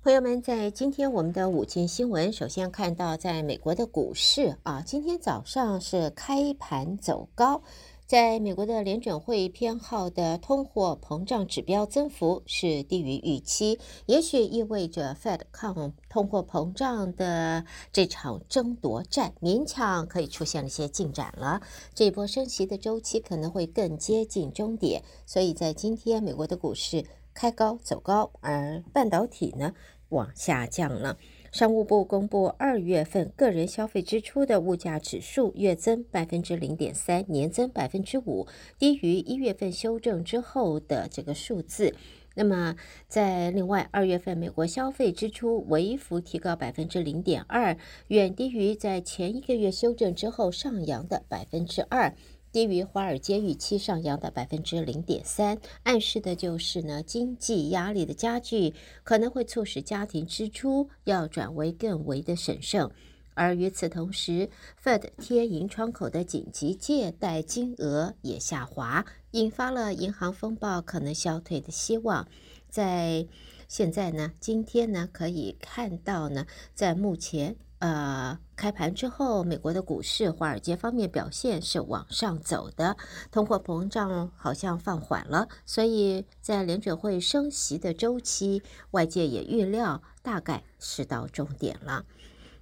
朋友们，在今天我们的午间新闻，首先看到在美国的股市啊，今天早上是开盘走高，在美国的联准会偏好的通货膨胀指标增幅是低于预期，也许意味着 Fed 抗通货膨胀的这场争夺战勉强可以出现了一些进展了，这一波升息的周期可能会更接近终点，所以在今天美国的股市开高走高，而半导体呢，往下降了。商务部公布二月份个人消费支出的物价指数月增百分之零点三，年增百分之五，低于一月份修正之后的这个数字。那么，在另外二月份美国消费支出微幅提高百分之零点二，远低于在前一个月修正之后上扬的百分之二。低于华尔街预期上扬的百分之零点三，暗示的就是呢，经济压力的加剧可能会促使家庭支出要转为更为的审慎。而与此同时，Fed 贴银窗口的紧急借贷金额也下滑，引发了银行风暴可能消退的希望。在现在呢，今天呢，可以看到呢，在目前。呃，开盘之后，美国的股市、华尔街方面表现是往上走的，通货膨胀好像放缓了，所以在联准会升息的周期，外界也预料大概是到终点了。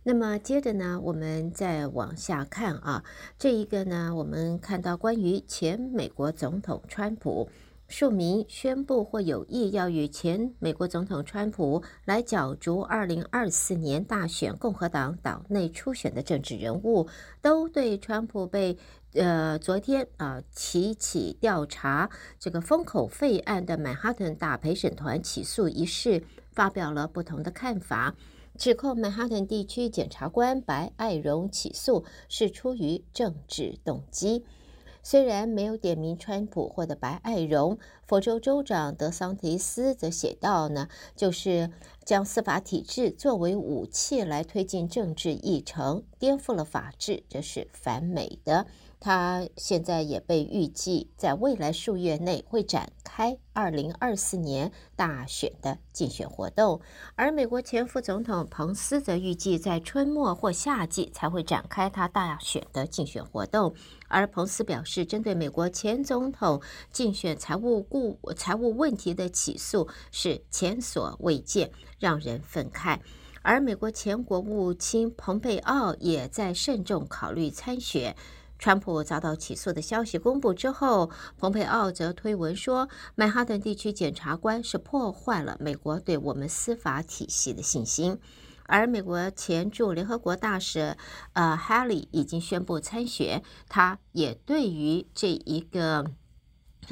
那么接着呢，我们再往下看啊，这一个呢，我们看到关于前美国总统川普。数名宣布或有意要与前美国总统川普来角逐二零二四年大选共和党党内初选的政治人物，都对川普被呃昨天啊提起调查这个封口费案的曼哈顿大陪审团起诉一事发表了不同的看法，指控曼哈顿地区检察官白爱荣起诉是出于政治动机。虽然没有点名川普或者白爱荣，佛州州长德桑提斯则写道呢，就是将司法体制作为武器来推进政治议程，颠覆了法治，这是反美的。他现在也被预计在未来数月内会展开二零二四年大选的竞选活动，而美国前副总统彭斯则预计在春末或夏季才会展开他大选的竞选活动。而彭斯表示，针对美国前总统竞选财务故财务问题的起诉是前所未见，让人愤慨。而美国前国务卿蓬佩奥也在慎重考虑参选。川普遭到起诉的消息公布之后，蓬佩奥则推文说，曼哈顿地区检察官是破坏了美国对我们司法体系的信心。而美国前驻联合国大使呃哈里已经宣布参选，他也对于这一个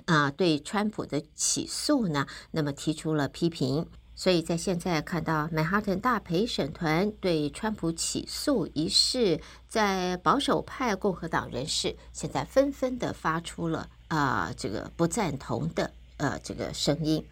啊、对川普的起诉呢，那么提出了批评。所以在现在看到曼哈顿大陪审团对川普起诉一事，在保守派共和党人士现在纷纷的发出了啊、这个不赞同的呃这个声音。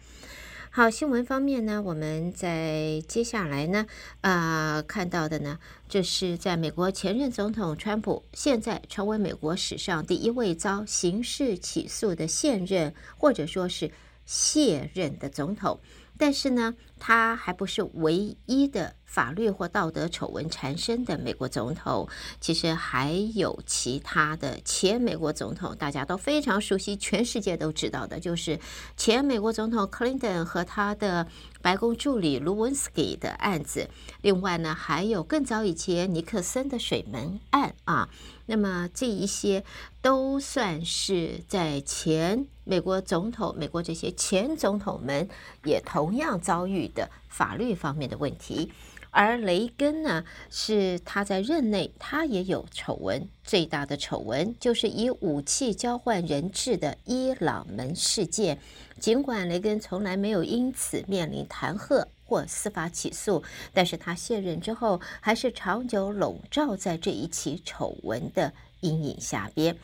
好，新闻方面呢，我们在接下来呢啊、看到的呢，就是在美国前任总统川普现在成为美国史上第一位遭刑事起诉的现任或者说是卸任的总统。但是呢，它还不是唯一的法律或道德丑闻缠身的美国总统。其实还有其他的前美国总统，大家都非常熟悉，全世界都知道的，就是前美国总统克林顿和他的白宫助理卢文斯基的案子。另外呢，还有更早以前尼克森的水门案啊。那么这一些都算是在前美国总统、美国这些前总统们也同样遭遇的法律方面的问题。而雷根呢，是他在任内他也有丑闻，最大的丑闻就是以武器交换人质的伊朗门事件。尽管雷根从来没有因此面临弹劾。或司法起诉，但是他卸任之后，还是长久笼罩在这一起丑闻的阴影下边。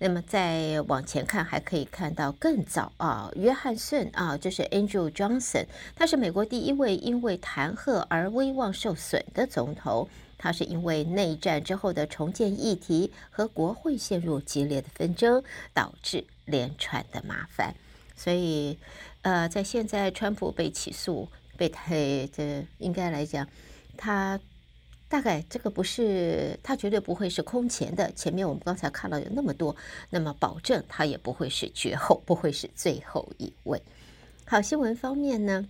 那么再往前看，还可以看到更早啊，约翰逊啊，就是 Andrew Johnson，他是美国第一位因为弹劾而威望受损的总统。他是因为内战之后的重建议题和国会陷入激烈的纷争，导致连串的麻烦。所以，呃，在现在川普被起诉。被太 这应该来讲，他大概这个不是，它绝对不会是空前的。前面我们刚才看到有那么多，那么保证它也不会是绝后，不会是最后一位。好，新闻方面呢，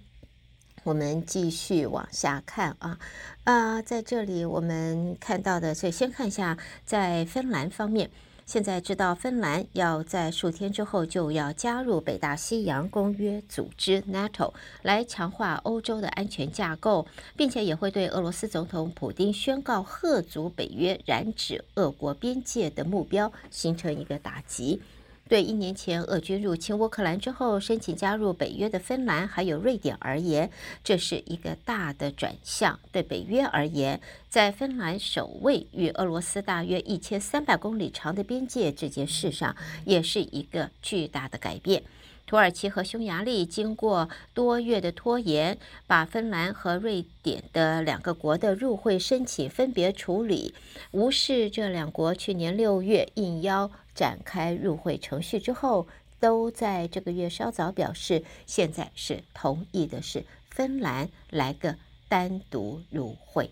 我们继续往下看啊啊，在这里我们看到的，所以先看一下在芬兰方面。现在知道，芬兰要在数天之后就要加入北大西洋公约组织 （NATO） 来强化欧洲的安全架构，并且也会对俄罗斯总统普京宣告吓阻北约染指俄国边界的目标形成一个打击。对一年前俄军入侵乌克兰之后申请加入北约的芬兰还有瑞典而言，这是一个大的转向。对北约而言，在芬兰守卫与俄罗斯大约一千三百公里长的边界这件事上，也是一个巨大的改变。土耳其和匈牙利经过多月的拖延，把芬兰和瑞典的两个国的入会申请分别处理，无视这两国去年六月应邀展开入会程序之后，都在这个月稍早表示，现在是同意的是芬兰来个单独入会。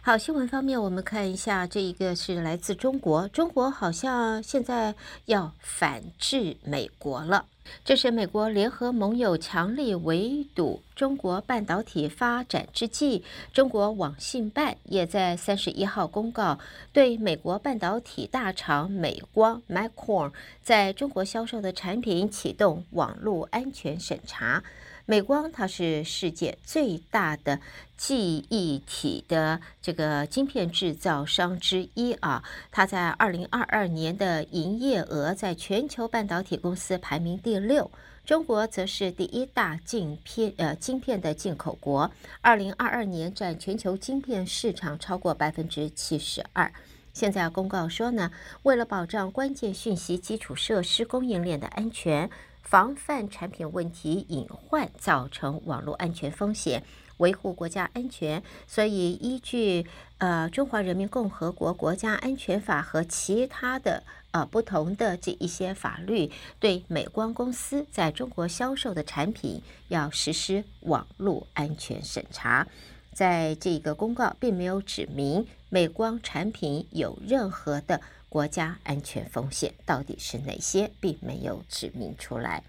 好，新闻方面，我们看一下，这一个是来自中国，中国好像现在要反制美国了。这是美国联合盟友强力围堵中国半导体发展之际，中国网信办也在三十一号公告，对美国半导体大厂美光 （Micron） 在中国销售的产品启动网络安全审查。美光它是世界最大的记忆体的这个晶片制造商之一啊，它在二零二二年的营业额在全球半导体公司排名第六，中国则是第一大晶片呃晶片的进口国，二零二二年占全球晶片市场超过百分之七十二。现在公告说呢，为了保障关键讯息基础设施供应链的安全。防范产品问题隐患造成网络安全风险，维护国家安全，所以依据呃《中华人民共和国国家安全法》和其他的呃不同的这一些法律，对美光公司在中国销售的产品要实施网络安全审查。在这个公告并没有指明美光产品有任何的。国家安全风险到底是哪些，并没有指明出来。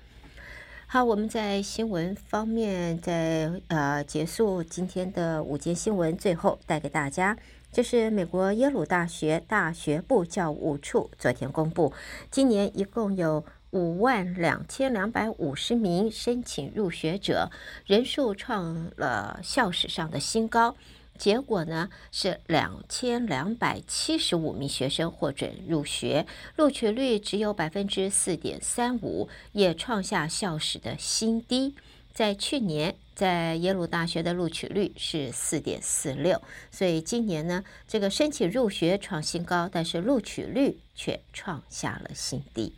好，我们在新闻方面，在呃结束今天的午间新闻，最后带给大家，就是美国耶鲁大学大学部教务处昨天公布，今年一共有五万两千两百五十名申请入学者，人数创了校史上的新高。结果呢是两千两百七十五名学生获准入学，录取率只有百分之四点三五，也创下校史的新低。在去年，在耶鲁大学的录取率是四点四六，所以今年呢，这个申请入学创新高，但是录取率却创下了新低。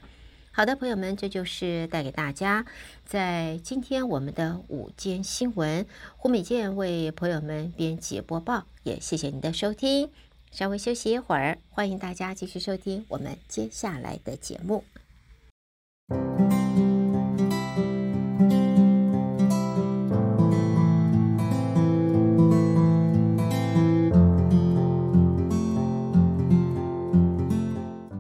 好的，朋友们，这就是带给大家在今天我们的午间新闻。胡美健为朋友们编辑播报，也谢谢您的收听。稍微休息一会儿，欢迎大家继续收听我们接下来的节目。